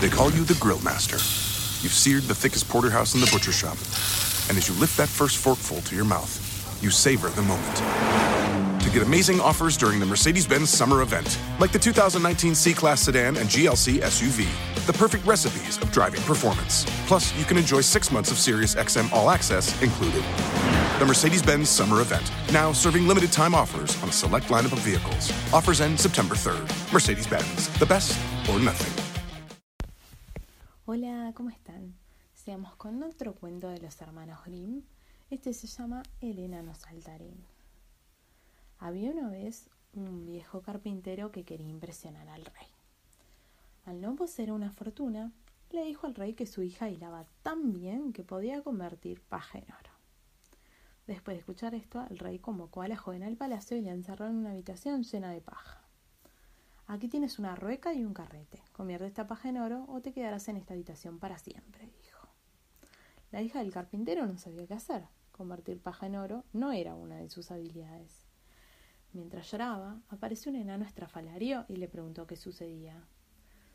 They call you the Grill Master. You've seared the thickest porterhouse in the butcher shop. And as you lift that first forkful to your mouth, you savor the moment. To get amazing offers during the Mercedes Benz summer event, like the 2019 C Class sedan and GLC SUV, the perfect recipes of driving performance. Plus, you can enjoy six months of Sirius XM All Access included. The Mercedes Benz summer event, now serving limited time offers on a select lineup of vehicles. Offers end September 3rd. Mercedes Benz, the best or nothing. Hola, ¿cómo están? Seamos con otro cuento de los hermanos Grimm. Este se llama El enano saltarín. Había una vez un viejo carpintero que quería impresionar al rey. Al no poseer una fortuna, le dijo al rey que su hija hilaba tan bien que podía convertir paja en oro. Después de escuchar esto, el rey convocó a la joven al palacio y la encerró en una habitación llena de paja. Aquí tienes una rueca y un carrete. Convierte esta paja en oro o te quedarás en esta habitación para siempre, dijo. La hija del carpintero no sabía qué hacer. Convertir paja en oro no era una de sus habilidades. Mientras lloraba, apareció un enano estrafalario y le preguntó qué sucedía.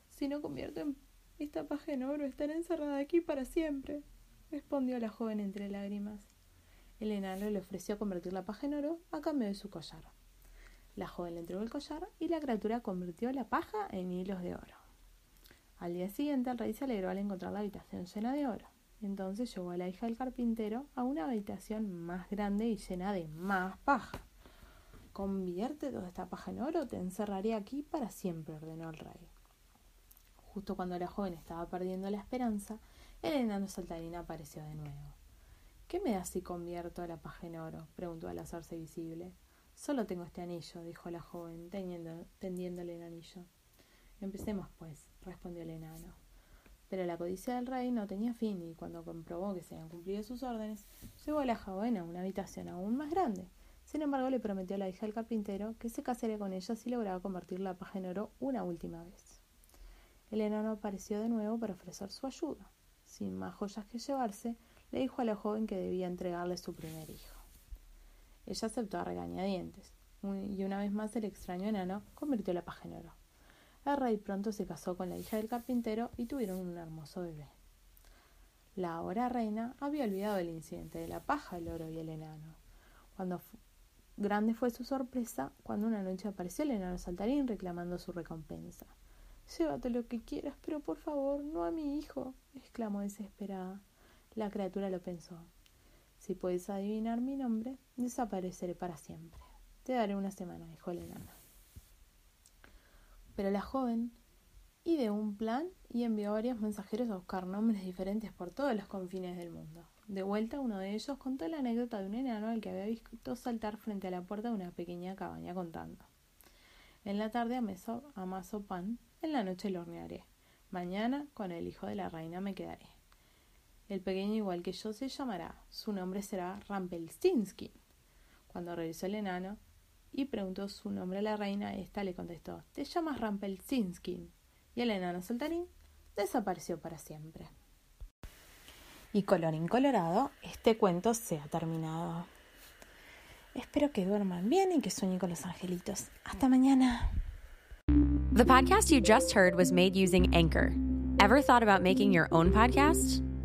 Si no convierto esta paja en oro, estaré encerrada aquí para siempre, respondió la joven entre lágrimas. El enano le ofreció convertir la paja en oro a cambio de su collar. La joven le entregó el collar y la criatura convirtió la paja en hilos de oro. Al día siguiente el rey se alegró al encontrar la habitación llena de oro. Entonces llevó a la hija del carpintero a una habitación más grande y llena de más paja. Convierte toda esta paja en oro, te encerraré aquí para siempre, ordenó el rey. Justo cuando la joven estaba perdiendo la esperanza, el enano saltarín apareció de nuevo. ¿Qué me da si convierto la paja en oro? preguntó al hacerse visible. Solo tengo este anillo, dijo la joven, tendiéndole el anillo. Empecemos, pues, respondió el enano. Pero la codicia del rey no tenía fin y cuando comprobó que se habían cumplido sus órdenes, llevó a la joven a una habitación aún más grande. Sin embargo, le prometió a la hija del carpintero que se casaría con ella si lograba convertir la paja en oro una última vez. El enano apareció de nuevo para ofrecer su ayuda. Sin más joyas que llevarse, le dijo a la joven que debía entregarle su primer hijo. Ella aceptó a regañadientes, y una vez más el extraño enano convirtió la paja en oro. El rey pronto se casó con la hija del carpintero y tuvieron un hermoso bebé. La ahora reina había olvidado el incidente de la paja, el oro y el enano. Cuando grande fue su sorpresa cuando una noche apareció el enano saltarín reclamando su recompensa. Llévate lo que quieras, pero por favor, no a mi hijo, exclamó desesperada. La criatura lo pensó. Si puedes adivinar mi nombre, desapareceré para siempre. Te daré una semana, dijo el enano. Pero la joven ideó un plan y envió a varios mensajeros a buscar nombres diferentes por todos los confines del mundo. De vuelta, uno de ellos contó la anécdota de un enano al que había visto saltar frente a la puerta de una pequeña cabaña contando. En la tarde amaso pan, en la noche lo hornearé. Mañana, con el hijo de la reina, me quedaré. El pequeño, igual que yo, se llamará. Su nombre será Rampelstinsky. Cuando regresó el enano y preguntó su nombre a la reina, ésta le contestó: Te llamas Rampelstinsky. Y el enano saltarín desapareció para siempre. Y colorín colorado, este cuento se ha terminado. Espero que duerman bien y que sueñen con los angelitos. Hasta mañana. The podcast you just heard was made using Anchor. Ever thought about making your own podcast?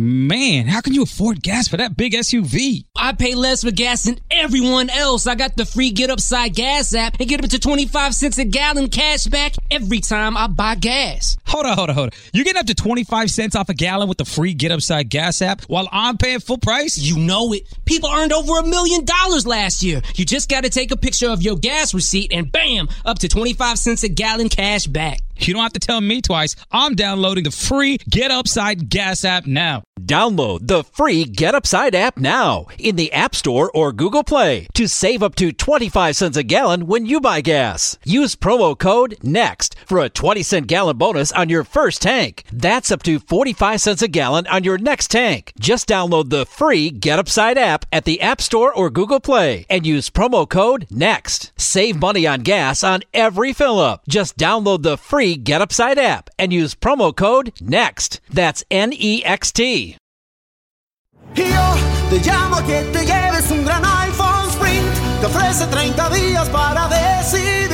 Man, how can you afford gas for that big SUV? I pay less for gas than everyone else. I got the free Get Upside Gas app and get up to 25 cents a gallon cash back every time I buy gas. Hold on, hold on, hold on. You're getting up to 25 cents off a gallon with the free Get Upside Gas app while I'm paying full price? You know it. People earned over a million dollars last year. You just got to take a picture of your gas receipt and bam, up to 25 cents a gallon cash back. You don't have to tell me twice. I'm downloading the free Get Upside Gas app now. Download the free Get Upside app now in the App Store or Google Play to save up to 25 cents a gallon when you buy gas. Use promo code NEXT for a 20 cent gallon bonus on your first tank. That's up to 45 cents a gallon on your next tank. Just download the free Get Upside app at the App Store or Google Play and use promo code NEXT. Save money on gas on every fill up. Just download the free Get Upside app and use promo code NEXT. That's N E X T. Te llamo que te lleves un gran iPhone Sprint. Te ofrece 30 días para decidir.